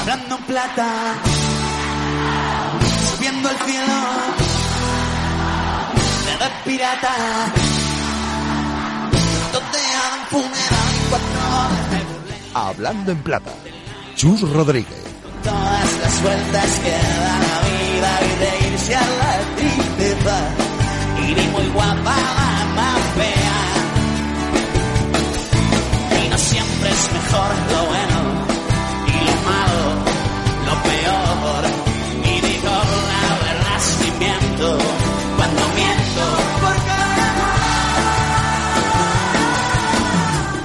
Hablando en plata, subiendo al cielo, de red pirata, donde hagan funeral cuatro Hablando en plata. Chus Rodríguez. todas las vueltas que da la vida y de irse a la tristeza. Y ni muy guapa la más fea. Y no siempre es mejor lo bueno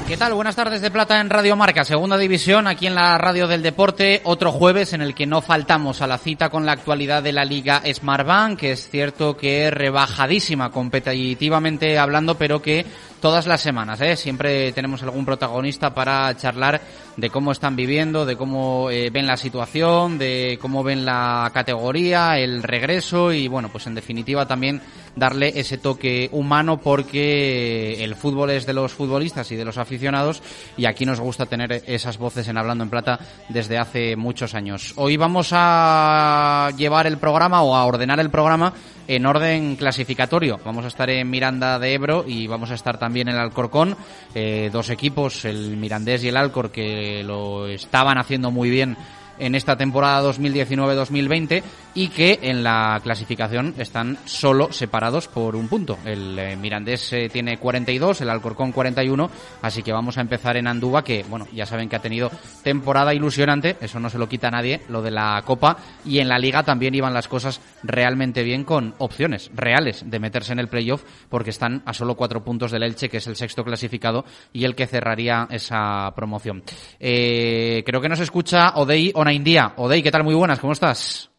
¿Qué tal? Buenas tardes de Plata en Radio Marca, segunda división, aquí en la Radio del Deporte, otro jueves en el que no faltamos a la cita con la actualidad de la Liga Smartbank, que es cierto que es rebajadísima competitivamente hablando, pero que todas las semanas, ¿eh? siempre tenemos algún protagonista para charlar de cómo están viviendo, de cómo eh, ven la situación, de cómo ven la categoría, el regreso y bueno, pues en definitiva también darle ese toque humano porque el fútbol es de los futbolistas y de los aficionados y aquí nos gusta tener esas voces en Hablando en Plata desde hace muchos años. Hoy vamos a llevar el programa o a ordenar el programa en orden clasificatorio. Vamos a estar en Miranda de Ebro y vamos a estar también en Alcorcón. Eh, dos equipos, el Mirandés y el Alcor, que lo estaban haciendo muy bien en esta temporada 2019-2020 y que en la clasificación están solo separados por un punto. El eh, Mirandés eh, tiene 42, el Alcorcón 41, así que vamos a empezar en Andúba, que bueno, ya saben que ha tenido temporada ilusionante, eso no se lo quita a nadie, lo de la Copa, y en la Liga también iban las cosas realmente bien con opciones reales de meterse en el playoff, porque están a solo cuatro puntos del Elche, que es el sexto clasificado, y el que cerraría esa promoción. Eh, creo que nos escucha Odey Onaindia. Odey, ¿qué tal? Muy buenas, ¿cómo estás?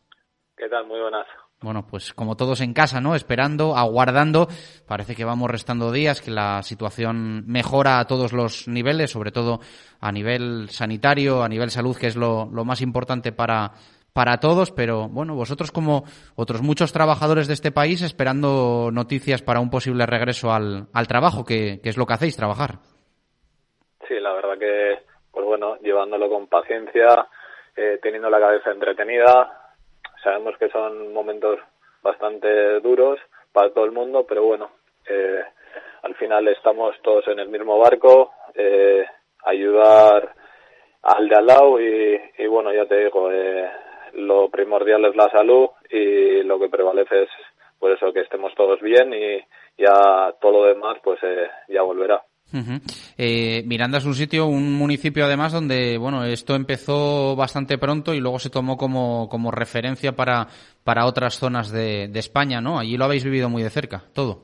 ¿Qué tal? Muy buenas. Bueno, pues como todos en casa, ¿no? Esperando, aguardando. Parece que vamos restando días, que la situación mejora a todos los niveles, sobre todo a nivel sanitario, a nivel salud, que es lo, lo más importante para, para todos. Pero bueno, vosotros como otros muchos trabajadores de este país, esperando noticias para un posible regreso al, al trabajo, que, que es lo que hacéis, trabajar. Sí, la verdad que, pues bueno, llevándolo con paciencia, eh, teniendo la cabeza entretenida. Sabemos que son momentos bastante duros para todo el mundo, pero bueno, eh, al final estamos todos en el mismo barco, eh, ayudar al de al lado y, y bueno, ya te digo, eh, lo primordial es la salud y lo que prevalece es pues eso, que estemos todos bien y ya todo lo demás pues eh, ya volverá. Uh-huh. eh, Miranda es un sitio, un municipio además donde, bueno, esto empezó bastante pronto y luego se tomó como, como referencia para, para otras zonas de, España, ¿no? Allí lo habéis vivido muy de cerca, todo.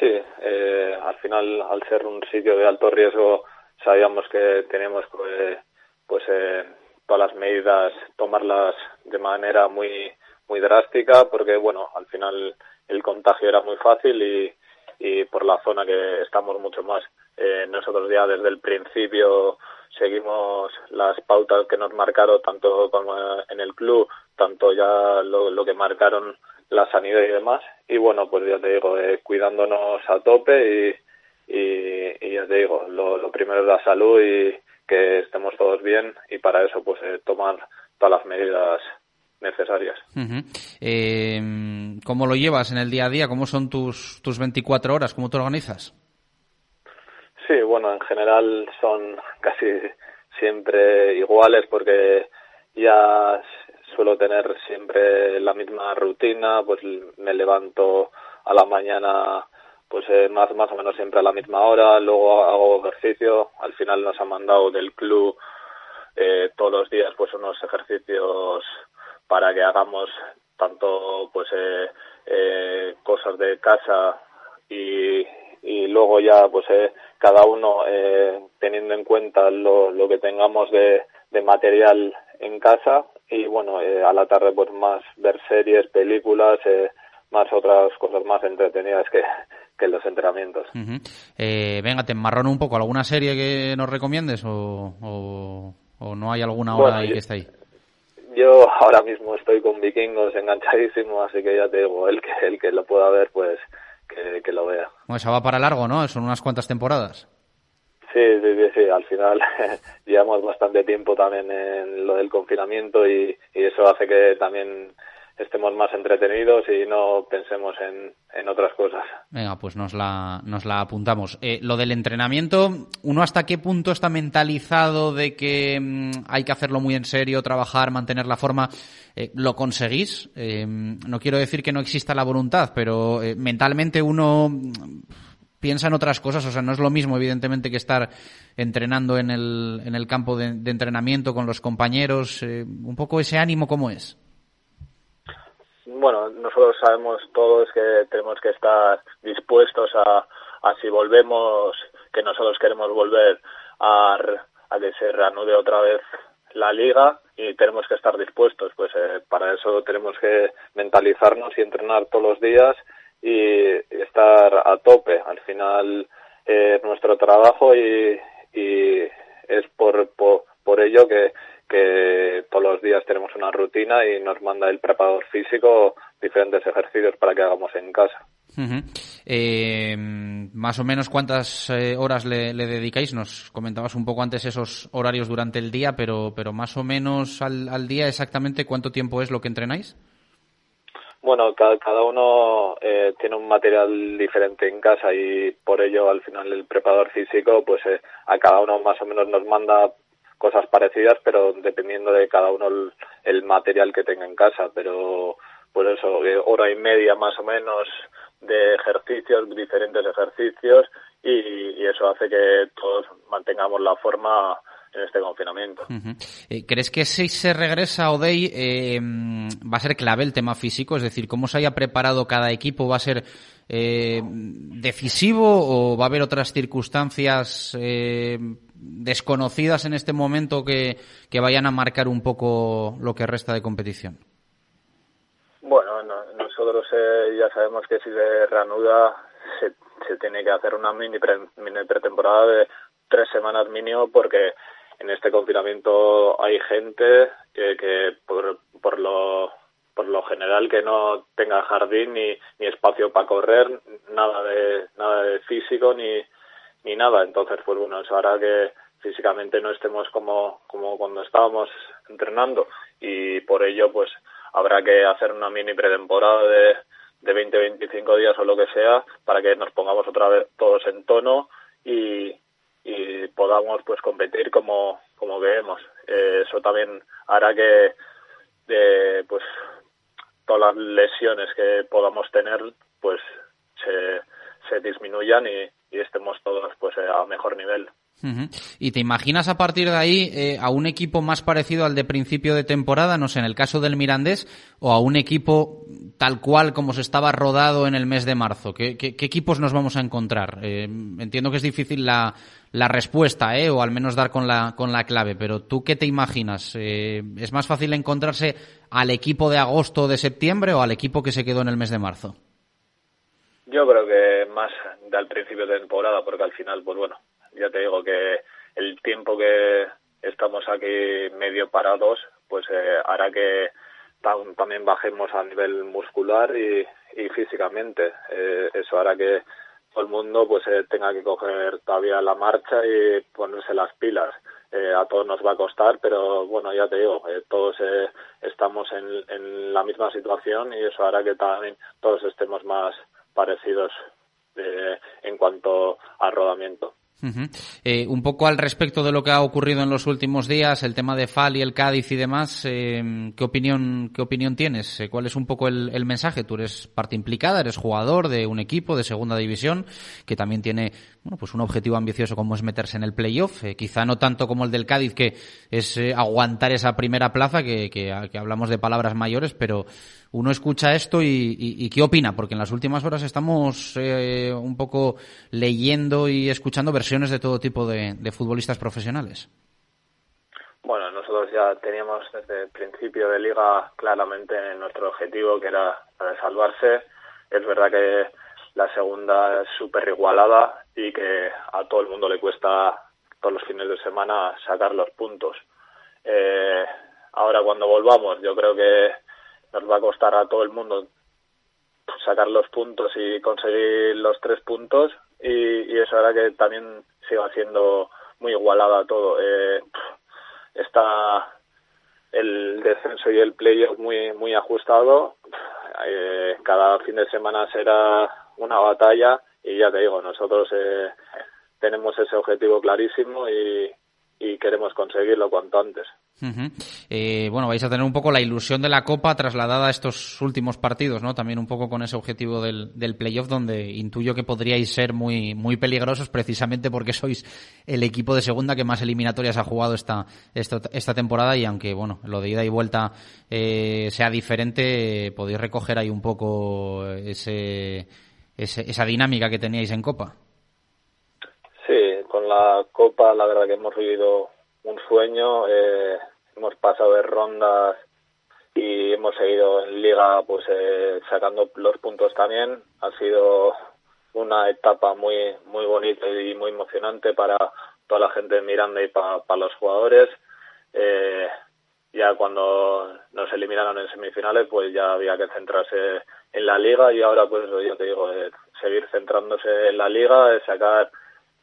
Sí, eh, al final, al ser un sitio de alto riesgo, sabíamos que teníamos pues, pues eh, todas las medidas, tomarlas de manera muy, muy drástica, porque bueno, al final el contagio era muy fácil y, y por la zona que estamos mucho más. Eh, nosotros ya desde el principio seguimos las pautas que nos marcaron tanto como en el club, tanto ya lo, que marcaron la sanidad y demás. Y bueno, pues ya te digo, eh, cuidándonos a tope y, y, y, ya te digo, lo, lo, primero es la salud y que estemos todos bien y para eso pues eh, tomar todas las medidas necesarias. Uh -huh. eh, ¿Cómo lo llevas en el día a día? ¿Cómo son tus, tus 24 horas? ¿Cómo te organizas? Sí, bueno, en general son casi siempre iguales porque ya suelo tener siempre la misma rutina, pues me levanto a la mañana pues eh, más, más o menos siempre a la misma hora, luego hago ejercicio, al final nos han mandado del club eh, todos los días pues unos ejercicios para que hagamos tanto pues eh, eh, cosas de casa y, y luego ya pues eh, cada uno eh, teniendo en cuenta lo, lo que tengamos de, de material en casa y bueno eh, a la tarde pues más ver series películas eh, más otras cosas más entretenidas que, que los entrenamientos. Uh -huh. venga, te enmarrono un poco. ¿Alguna serie que nos recomiendes o, o, o no hay alguna hora bueno, ahí yo, que está ahí? Yo ahora mismo estoy con vikingos enganchadísimo, así que ya te digo, el que, el que lo pueda ver, pues que, que lo vea. Bueno, esa va para largo, ¿no? Son unas cuantas temporadas. Sí, sí, sí, al final llevamos bastante tiempo también en lo del confinamiento y, y eso hace que también estemos más entretenidos y no pensemos en, en otras cosas. Venga, pues nos la, nos la apuntamos. Eh, lo del entrenamiento, ¿uno hasta qué punto está mentalizado de que mm, hay que hacerlo muy en serio, trabajar, mantener la forma? Eh, ¿Lo conseguís? Eh, no quiero decir que no exista la voluntad, pero mentalmente uno mm, piensa en otras cosas, o sea, no es lo mismo, evidentemente, que estar entrenando en el, en el campo de, de entrenamiento con los compañeros. un poco ese ánimo, ¿cómo es? Bueno, nosotros sabemos todos que tenemos que estar dispuestos a, a si volvemos, que nosotros queremos volver a, a que se reanude otra vez la liga y tenemos que estar dispuestos. Pues eh, para eso tenemos que mentalizarnos y entrenar todos los días y, estar a tope. Al final eh, nuestro trabajo y, y es por, por, por ello que, que todos los días tenemos una rutina y nos manda el preparador físico diferentes ejercicios para que hagamos en casa. eh, más o menos cuántas eh, horas le, le, dedicáis. Nos comentabas un poco antes esos horarios durante el día, pero, pero más o menos al, al día exactamente cuánto tiempo es lo que entrenáis. Bueno, cada, cada uno eh, tiene un material diferente en casa y por ello al final el preparador físico pues eh, a cada uno más o menos nos manda cosas parecidas, pero dependiendo de cada uno el, el material que tenga en casa. Pero pues eso, eh, hora y media más o menos de ejercicios, diferentes ejercicios, y, y eso hace que todos mantengamos la forma en este confinamiento. Eh, ¿Crees que si se regresa a Odey eh, va a ser clave el tema físico? Es decir, ¿cómo se haya preparado cada equipo va a ser eh, decisivo o va a haber otras circunstancias eh, desconocidas en este momento que, que vayan a marcar un poco lo que resta de competición? Bueno, no, nosotros eh, ya sabemos que si se reanuda se, se tiene que hacer una mini, mini pretemporada de tres semanas mínimo porque en este confinamiento hay gente que, que por, por lo por lo general que no tenga jardín ni, ni espacio para correr, nada de nada de físico ni ni nada. Entonces, pues bueno, eso hará que físicamente no estemos como como cuando estábamos entrenando y por ello pues habrá que hacer una mini pretemporada de de 20 25 días o lo que sea para que nos pongamos otra vez todos en tono y, y podamos pues competir como como queremos eh, eso también hará que eh, pues todas las lesiones que podamos tener pues se, se disminuyan y, y estemos todos pues a mejor nivel. ¿Y te imaginas a partir de ahí eh, a un equipo más parecido al de principio de temporada, no sé, en el caso del Mirandés, o a un equipo tal cual como se estaba rodado en el mes de marzo? ¿Qué, qué, qué equipos nos vamos a encontrar? Eh, entiendo que es difícil la, la respuesta, ¿eh? o al menos dar con la, con la clave, pero ¿tú qué te imaginas? Eh, ¿Es más fácil encontrarse al equipo de agosto o de septiembre o al equipo que se quedó en el mes de marzo? Yo creo que más del principio de temporada, porque al final, pues bueno, ya te digo que el tiempo que estamos aquí medio parados, pues eh, hará que tam también bajemos a nivel muscular y, físicamente. Eh, eso hará que todo el mundo pues eh, tenga que coger todavía la marcha y ponerse las pilas. Eh, a todos nos va a costar, pero bueno, ya te digo, eh, todos eh, estamos en la misma situación y eso hará que también todos estemos más parecidos eh, en cuanto al rodamiento. Eh, un poco al respecto de lo que ha ocurrido en los últimos días, el tema de Fal y el Cádiz y demás, eh, ¿qué opinión qué opinión tienes? Eh, ¿Cuál es un poco el, el, mensaje? Tú eres parte implicada, eres jugador de un equipo de segunda división que también tiene bueno, pues un objetivo ambicioso como es meterse en el playoff, eh, quizá no tanto como el del Cádiz que es eh, aguantar esa primera plaza, que, que, hablamos de palabras mayores, pero uno escucha esto y, qué opina, porque en las últimas horas estamos eh, un poco leyendo y escuchando versiones de todo tipo de, de futbolistas profesionales. Bueno, nosotros ya teníamos desde el principio de liga claramente nuestro objetivo que era salvarse. Es verdad que la segunda es súper igualada y que a todo el mundo le cuesta todos los fines de semana sacar los puntos. Eh, ahora cuando volvamos yo creo que nos va a costar a todo el mundo sacar los puntos y conseguir los tres puntos y, y eso hará que también siga siendo muy igualada todo. Eh, está el descenso y el playoff muy muy ajustado. Eh, cada fin de semana será una batalla y ya te digo, nosotros eh, tenemos ese objetivo clarísimo y, y queremos conseguirlo cuanto antes. Eh, bueno, vais a tener un poco la ilusión de la Copa trasladada a estos últimos partidos, ¿no? También un poco con ese objetivo del, del playoff, donde intuyo que podríais ser muy, muy peligrosos precisamente porque sois el equipo de segunda que más eliminatorias ha jugado esta, esta, esta temporada. Y aunque, bueno, lo de ida y vuelta eh, sea diferente, podéis recoger ahí un poco ese, esa dinámica que teníais en Copa. Con la Copa la verdad que hemos vivido un sueño, eh, hemos pasado de rondas y hemos seguido en liga pues eh, sacando los puntos también. Ha sido una etapa muy muy bonita y muy emocionante para toda la gente de Miranda y para los jugadores. Eh, ya cuando nos eliminaron en semifinales pues ya había que centrarse en la liga y ahora pues yo te digo eh, seguir centrándose en la liga, sacar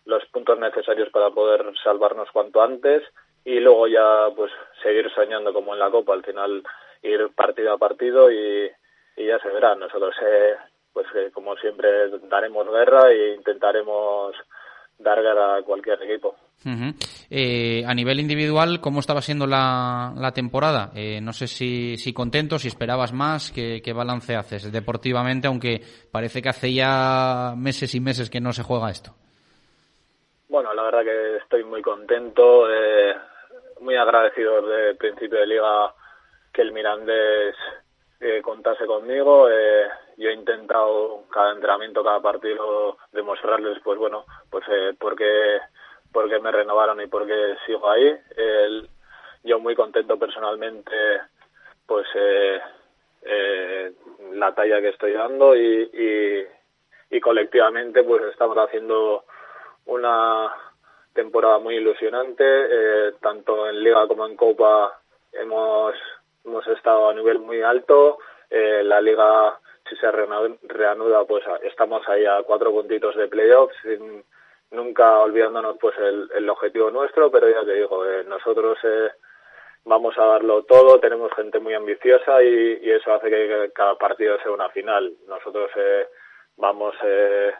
los puntos necesarios para poder salvarnos cuanto antes y luego ya pues seguir soñando como en la Copa, al final ir partido a partido y, ya se verá. Nosotros eh, pues eh, como siempre daremos guerra e intentaremos dar guerra a cualquier equipo. Uh a nivel individual, ¿cómo estaba siendo la, la temporada? Eh, no sé si, si contento, si esperabas más, ¿qué, ¿qué balance haces deportivamente? Aunque parece que hace ya meses y meses que no se juega esto. Bueno, la verdad que estoy muy contento, eh, muy agradecido desde el principio de liga que el Mirandés eh, contase conmigo. Eh, yo he intentado cada entrenamiento, cada partido demostrarles, pues bueno, pues eh, porque porque me renovaron y porque sigo ahí. El, yo muy contento personalmente, pues eh, eh, la talla que estoy dando y, y, y colectivamente pues estamos haciendo una temporada muy ilusionante, eh, tanto en Liga como en Copa hemos, hemos estado a nivel muy alto, eh, la Liga si se reanuda pues estamos ahí a cuatro puntitos de playoffs, nunca olvidándonos pues el, el objetivo nuestro, pero ya te digo, eh, nosotros eh, vamos a darlo todo, tenemos gente muy ambiciosa y, y eso hace que cada partido sea una final. Nosotros eh, vamos eh,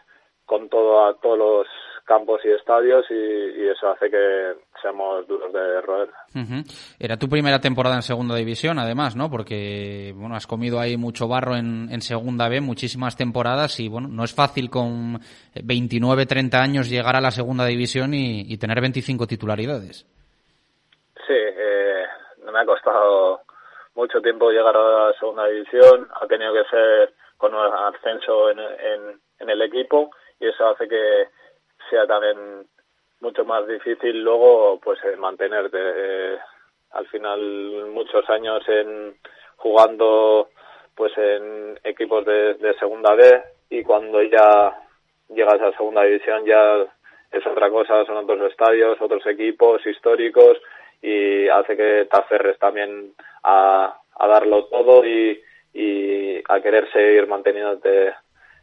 con todo a todos los campos y estadios y, y, eso hace que seamos duros de roer. Uh -huh. Era tu primera temporada en segunda división, además, ¿no? Porque, bueno, has comido ahí mucho barro en, en segunda B, muchísimas temporadas y, bueno, no es fácil con 29, 30 años llegar a la segunda división y, y tener 25 titularidades. Sí, eh, me ha costado mucho tiempo llegar a la segunda división, ha tenido que ser con un ascenso en, en, en el equipo y eso hace que sea también mucho más difícil luego pues eh, mantenerte eh, al final muchos años en jugando pues en equipos de, de segunda B y cuando ya llegas a segunda división ya es otra cosa, son otros estadios, otros equipos históricos y hace que te aferres también a, a darlo todo y, y a querer seguir manteniéndote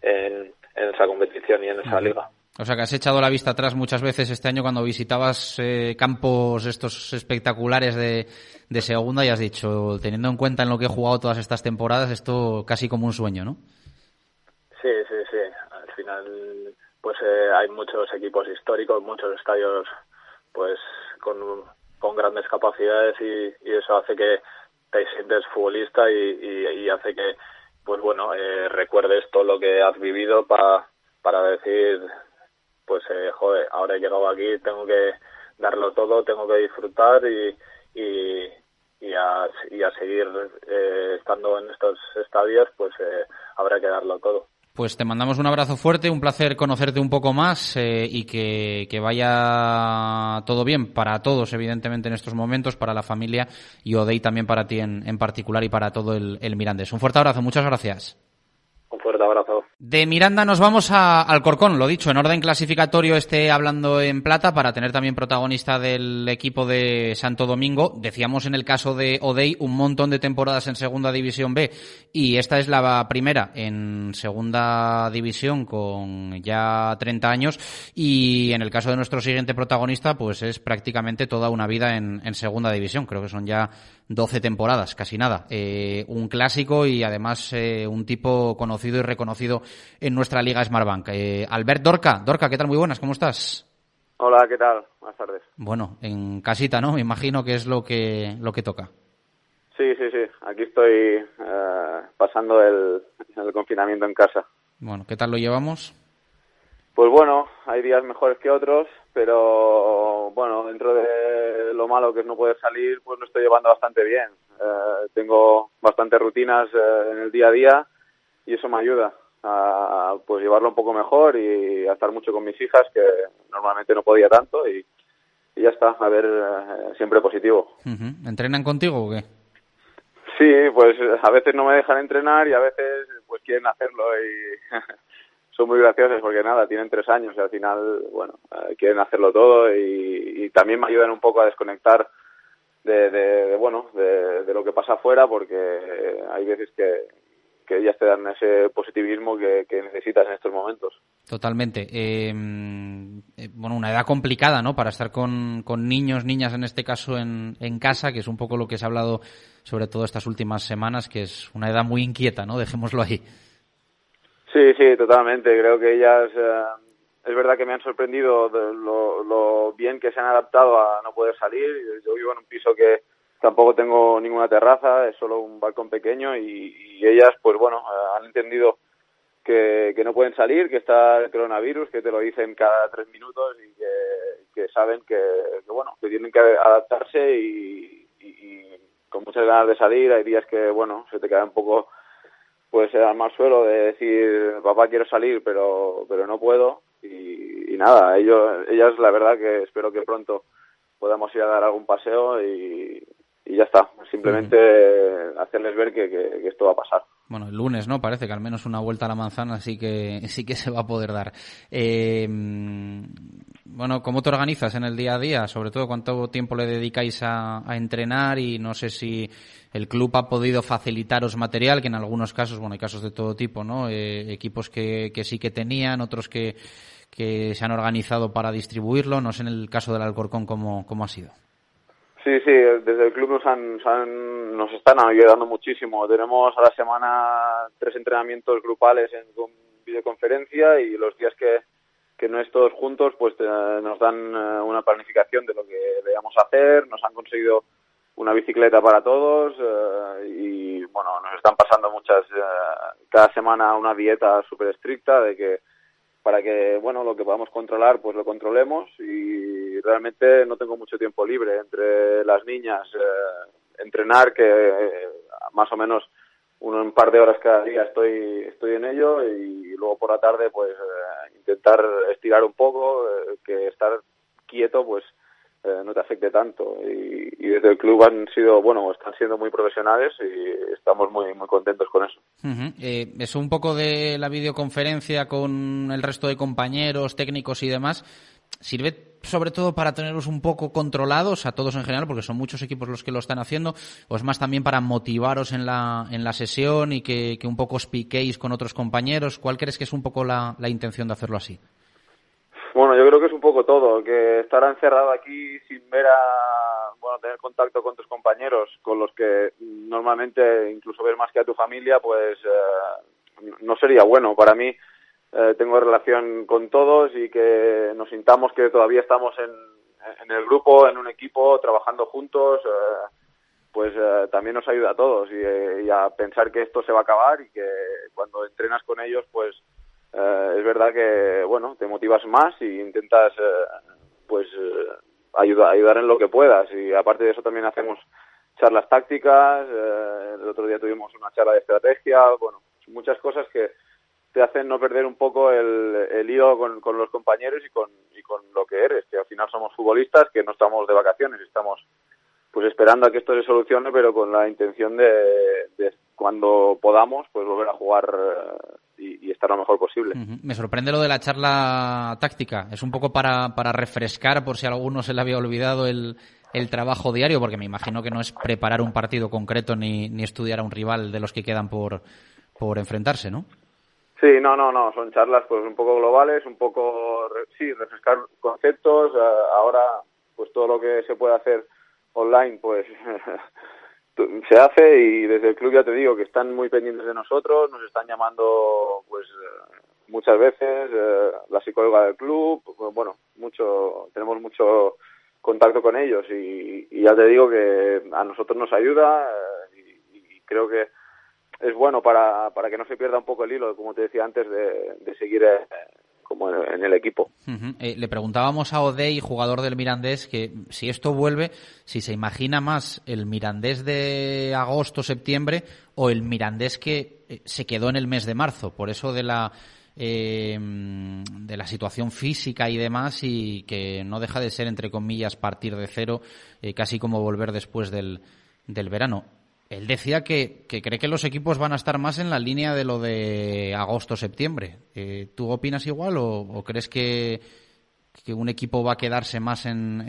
en, en esa competición y en esa liga. O sea que has echado la vista atrás muchas veces este año cuando visitabas eh, campos estos espectaculares de, de, segunda y has dicho, teniendo en cuenta en lo que he jugado todas estas temporadas, esto casi como un sueño, ¿no? Sí, sí, sí. Al final, pues eh, hay muchos equipos históricos, muchos estadios, pues con, con grandes capacidades y, eso hace que te sientes futbolista y, y, y hace que, pues bueno, eh, recuerdes todo lo que has vivido para para decir pues eh, joder, ahora he llegado aquí, tengo que darlo todo, tengo que disfrutar y, y, y, a, y a seguir eh, estando en estos estadios, pues eh, habrá que darlo todo. Pues te mandamos un abrazo fuerte, un placer conocerte un poco más eh, y que, que, vaya todo bien para todos, evidentemente, en estos momentos, para la familia y Odey también para ti en, en particular y para todo el, el Mirandés. Un fuerte abrazo, muchas gracias. Un fuerte abrazo. De Miranda nos vamos a Alcorcón, lo dicho, en orden clasificatorio esté hablando en plata para tener también protagonista del equipo de Santo Domingo. Decíamos en el caso de Odey un montón de temporadas en Segunda División B y esta es la primera en Segunda División con ya 30 años y en el caso de nuestro siguiente protagonista pues es prácticamente toda una vida en, en Segunda División. Creo que son ya 12 temporadas, casi nada. Eh, un clásico y además eh, un tipo conocido y reconocido en nuestra liga Smartbank. Eh, Albert Dorca, Dorca, ¿qué tal? Muy buenas, ¿cómo estás? Hola, ¿qué tal? Buenas tardes. Bueno, en casita, ¿no? Me imagino que es lo que, lo que toca. Sí, sí, sí. Aquí estoy eh, pasando el, el confinamiento en casa. Bueno, ¿qué tal lo llevamos? Pues bueno, hay días mejores que otros, pero bueno, dentro de lo malo que es no poder salir, pues lo estoy llevando bastante bien. Eh, tengo bastantes rutinas eh, en el día a día y eso me ayuda a pues llevarlo un poco mejor y a estar mucho con mis hijas, que normalmente no podía tanto y, y ya está, a ver, eh, siempre positivo. ¿Entrenan contigo o qué? Sí, pues a veces no me dejan entrenar y a veces pues quieren hacerlo y son muy graciosos porque nada, tienen tres años y al final, bueno, eh, quieren hacerlo todo y, también me ayudan un poco a desconectar de, de, bueno, de, lo que pasa afuera porque hay veces que, que ellas te dan ese positivismo que, que necesitas en estos momentos. Totalmente. Eh, eh, bueno, una edad complicada, ¿no? Para estar con, con niños, niñas en este caso en, en casa, que es un poco lo que se ha hablado sobre todo estas últimas semanas, que es una edad muy inquieta, ¿no? Dejémoslo ahí. Sí, sí, totalmente. Creo que ellas, eh, es verdad que me han sorprendido lo, lo bien que se han adaptado a no poder salir. Yo vivo en un piso que tampoco tengo ninguna terraza, es solo un balcón pequeño y, y ellas, pues bueno, eh, han entendido que, no pueden salir, que está el coronavirus, que te lo dicen cada tres minutos y que, saben que, que, bueno, que tienen que adaptarse y, y con muchas ganas de salir. Hay días que, bueno, se te queda un poco pues al mal suelo de decir papá quiero salir pero pero no puedo y, y nada ellos ellas la verdad que espero que pronto podamos ir a dar algún paseo y, y ya está. Simplemente hacerles ver que, que, que, esto va a pasar. Bueno el lunes no parece que al menos una vuelta a la manzana sí que sí que se va a poder dar. Eh, bueno, ¿cómo te organizas en el día a día? Sobre todo, ¿cuánto tiempo le dedicáis a, entrenar? Y no sé si el club ha podido facilitaros material, que en algunos casos, bueno, hay casos de todo tipo, ¿no? Eh, equipos que, que, sí que tenían, otros que, que se han organizado para distribuirlo. No sé en el caso del Alcorcón cómo, cómo ha sido. Sí, sí, desde el club nos, han, nos están ayudando muchísimo. Tenemos a la semana tres entrenamientos grupales en videoconferencia y los días que que no es todos juntos, pues eh, nos dan eh, una planificación de lo que debemos hacer, nos han conseguido una bicicleta para todos eh, y bueno, nos están pasando muchas, eh, cada semana una dieta súper estricta de que para que, bueno, lo que podamos controlar, pues lo controlemos y realmente no tengo mucho tiempo libre entre las niñas, eh, entrenar que más o menos un par de horas cada día estoy estoy en ello y luego por la tarde pues eh, intentar estirar un poco eh, que estar quieto pues eh, no te afecte tanto. Y, desde el club han sido bueno están siendo muy profesionales y estamos muy muy contentos con eso. Uh eso un poco de la videoconferencia con el resto de compañeros técnicos y demás sirve sobre todo para tenerlos un poco controlados a todos en general, porque son muchos equipos los que lo están haciendo, o es más también para motivaros en la, en la sesión y que, que un poco os piquéis con otros compañeros? ¿Cuál crees que es un poco la, la intención de hacerlo así? Bueno, yo creo que es un poco todo, que estar encerrado aquí sin ver a, bueno, tener contacto con tus compañeros, con los que normalmente incluso ver más que a tu familia, pues eh, no sería bueno. Para mí, eh, tengo relación con todos y que nos sintamos que todavía estamos en, en el grupo, en un equipo, trabajando juntos, eh, pues eh, también nos ayuda a todos y, y, a pensar que esto se va a acabar y que cuando entrenas con ellos, pues eh, es verdad que, bueno, te motivas más y intentas, eh, pues, ayuda, ayudar en lo que puedas. Y aparte de eso también hacemos charlas tácticas, el otro día tuvimos una charla de estrategia, bueno, muchas cosas que te hacen no perder un poco el, el hilo con, los compañeros y con, y con lo que eres, que al final somos futbolistas, que no estamos de vacaciones, estamos pues esperando a que esto se solucione, pero con la intención de, cuando podamos, pues volver a jugar y, estar lo mejor posible. Me sorprende lo de la charla táctica. Es un poco para, para refrescar, por si a alguno se le había olvidado el, el trabajo diario, porque me imagino que no es preparar un partido concreto ni, ni estudiar a un rival de los que quedan por, por enfrentarse, ¿no? Sí, no, no, no, son charlas pues un poco globales, un poco, sí, refrescar conceptos. Eh, ahora, pues todo lo que se puede hacer online, pues se hace y desde el club ya te digo que están muy pendientes de nosotros, nos están llamando pues eh, muchas veces eh, la psicóloga del club, pues, bueno, mucho, tenemos mucho contacto con ellos y, ya te digo que a nosotros nos ayuda y creo que es bueno para, para que no se pierda un poco el hilo, como te decía antes, de, seguir eh, como en, el equipo. Eh, le preguntábamos a Odey, jugador del Mirandés, que si esto vuelve, si se imagina más el Mirandés de agosto-septiembre o el Mirandés que eh, se quedó en el mes de marzo, por eso de la de la situación física y demás y que no deja de ser entre comillas partir de cero casi como volver después del, del verano él decía que, cree que los equipos van a estar más en la línea de lo de agosto-septiembre. Eh, ¿Tú opinas igual o, crees que, un equipo va a quedarse más en,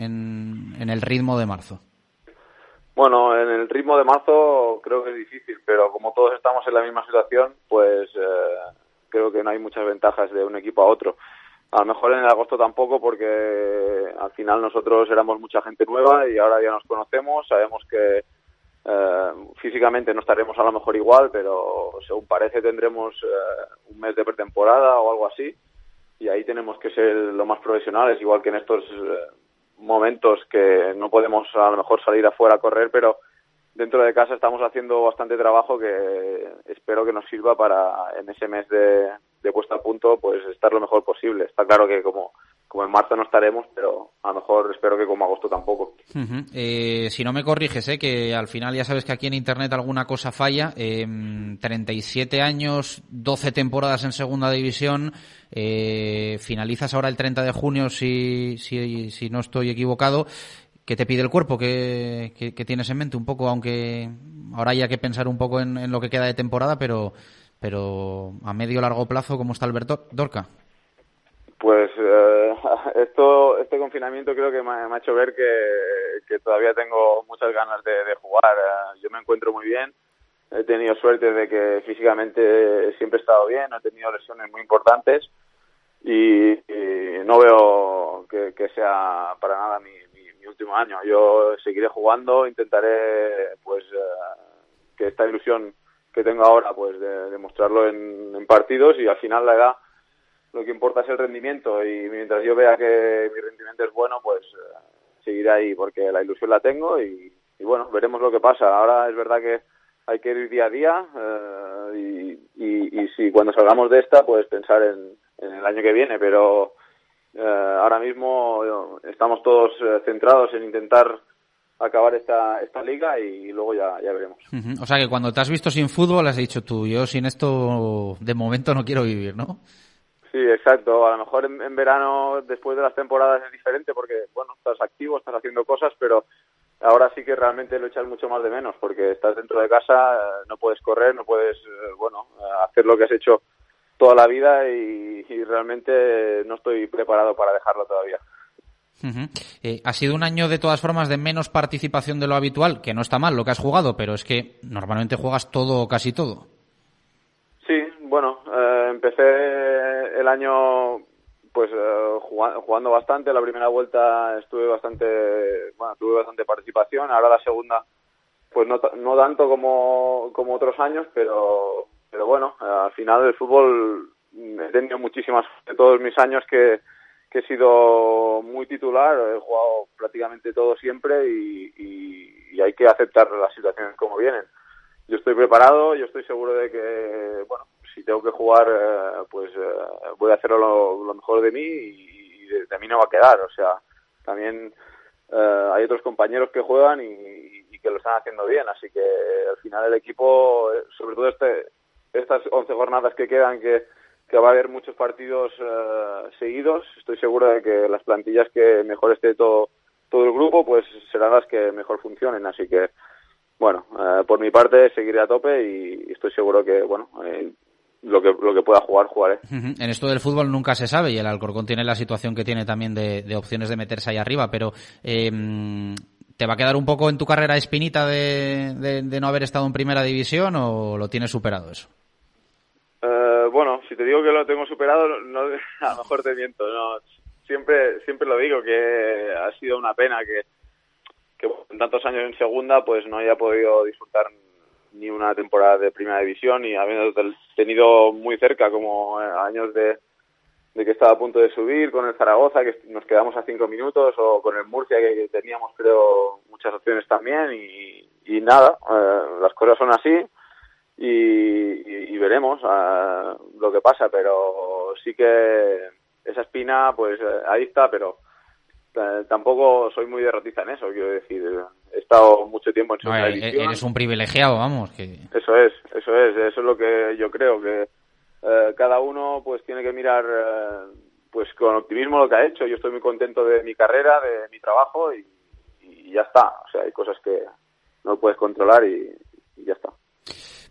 en, el ritmo de marzo? Bueno, en el ritmo de marzo creo que es difícil, pero como todos estamos en la misma situación, pues eh, creo que no hay muchas ventajas de un equipo a otro. A lo mejor en el agosto tampoco, porque al final nosotros éramos mucha gente nueva y ahora ya nos conocemos, sabemos que eh, físicamente no estaremos a lo mejor igual, pero según parece tendremos eh, un mes de pretemporada o algo así. Y ahí tenemos que ser lo más profesionales, igual que en estos eh, momentos que no podemos a lo mejor salir afuera a correr, pero dentro de casa estamos haciendo bastante trabajo que espero que nos sirva para en ese mes de, de puesta a punto pues estar lo mejor posible. Está claro que como como en marzo no estaremos, pero a lo mejor espero que como agosto tampoco. eh, si no me corriges, eh, que al final ya sabes que aquí en Internet alguna cosa falla. Eh, 37 años, 12 temporadas en segunda división. Eh, finalizas ahora el 30 de junio, si, si, si no estoy equivocado. ¿Qué te pide el cuerpo? ¿Qué, qué, tienes en mente? Un poco, aunque ahora haya que pensar un poco en, en lo que queda de temporada, pero, pero a medio largo plazo, ¿cómo está Alberto Dorca? Pues eh, esto, este confinamiento creo que me, ha hecho ver que, todavía tengo muchas ganas de, jugar. Eh, yo me encuentro muy bien. He tenido suerte de que físicamente siempre he estado bien. he tenido lesiones muy importantes y, no veo que, sea para nada mi, último año. Yo seguiré jugando. Intentaré, pues, eh, que esta ilusión que tengo ahora, pues, de demostrarlo en, en partidos y al final la edad lo que importa es el rendimiento y mientras yo vea que mi rendimiento es bueno, pues eh, seguiré ahí porque la ilusión la tengo y, bueno, veremos lo que pasa. Ahora es verdad que hay que ir día a día eh, y, si cuando salgamos de esta, pues pensar en, el año que viene, pero eh, ahora mismo estamos todos centrados en intentar acabar esta, esta liga y luego ya, ya veremos. O sea que cuando te has visto sin fútbol has dicho tú, yo sin esto de momento no quiero vivir, ¿no? Sí, exacto. A lo mejor en, verano, después de las temporadas, es diferente porque, bueno, estás activo, estás haciendo cosas, pero ahora sí que realmente lo echas mucho más de menos porque estás dentro de casa, eh, no puedes correr, no puedes, eh, bueno, eh, hacer lo que has hecho toda la vida y, realmente no estoy preparado para dejarlo todavía. ha sido un año de todas formas de menos participación de lo habitual, que no está mal lo que has jugado, pero es que normalmente juegas todo o casi todo. Sí, bueno, empecé el año pues eh, jugando, bastante. La primera vuelta estuve bastante, bueno, tuve bastante participación. Ahora la segunda, pues no, no tanto como, como otros años, pero, pero bueno, al final el fútbol he tenido muchísimas de todos mis años que, que he sido muy titular, he jugado prácticamente todo siempre y, y hay que aceptar las situaciones como vienen. Yo estoy preparado, yo estoy seguro de que, bueno, si tengo que jugar, eh, pues eh, voy a hacerlo lo, mejor de mí y, de, mí no va a quedar. O sea, también eh, hay otros compañeros que juegan y, que lo están haciendo bien. Así que al final el equipo, sobre todo este, estas 11 jornadas que quedan, que, que va a haber muchos partidos seguidos, estoy seguro de que las plantillas que mejor esté todo, todo el grupo, pues serán las que mejor funcionen. Así que bueno, por mi parte seguiré a tope y, estoy seguro que, bueno, lo que lo que pueda jugar jugaré. En esto del fútbol nunca se sabe y el Alcorcón tiene la situación que tiene también de, de opciones de meterse ahí arriba, pero eh, ¿te va a quedar un poco en tu carrera espinita de, de, de, no haber estado en primera división o lo tienes superado eso? Eh, bueno, si te digo que lo tengo superado, no, a lo mejor te miento. No, siempre siempre lo digo que ha sido una pena que que en tantos años en segunda pues no haya podido disfrutar ni una temporada de primera división y habiendo tenido muy cerca como eh, años de, que estaba a punto de subir con el Zaragoza que nos quedamos a cinco minutos o con el Murcia que teníamos creo muchas opciones también y, nada eh, las cosas son así y, y, veremos eh, lo que pasa pero sí que esa espina pues ahí está pero tampoco soy muy derrotista en eso, quiero decir. Estado mucho tiempo en segunda no, división. Eres un privilegiado, vamos. Que... Eso es, eso es, eso es lo que yo creo, que eh, cada uno pues tiene que mirar eh, pues con optimismo lo que ha hecho. Yo estoy muy contento de mi carrera, de mi trabajo y, y ya está. O sea, hay cosas que no puedes controlar y, y ya está.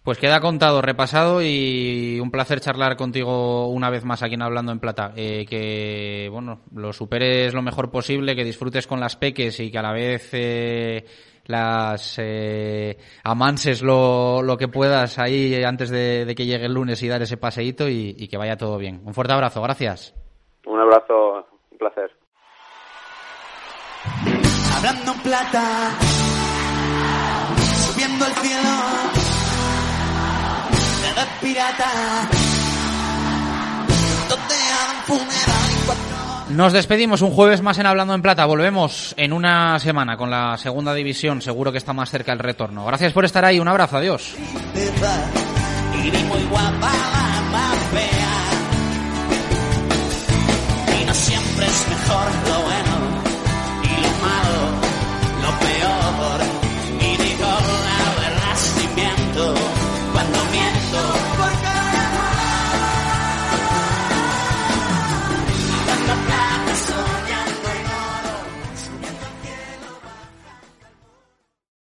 Pues queda contado, repasado y un placer charlar contigo una vez más aquí en Hablando en Plata. Eh, que, bueno, lo superes lo mejor posible, que disfrutes con las peques y que a la vez eh, las eh, amanses lo, lo, que puedas ahí antes de, de, que llegue el lunes y dar ese paseíto y, y que vaya todo bien. Un fuerte abrazo, gracias. Un abrazo, un placer. Hablando en Plata, subiendo al cielo pirata. Nos despedimos un jueves más en Hablando en Plata. Volvemos en una semana con la segunda división. Seguro que está más cerca el retorno. Gracias por estar ahí. Un abrazo. Adiós. Y no siempre es mejor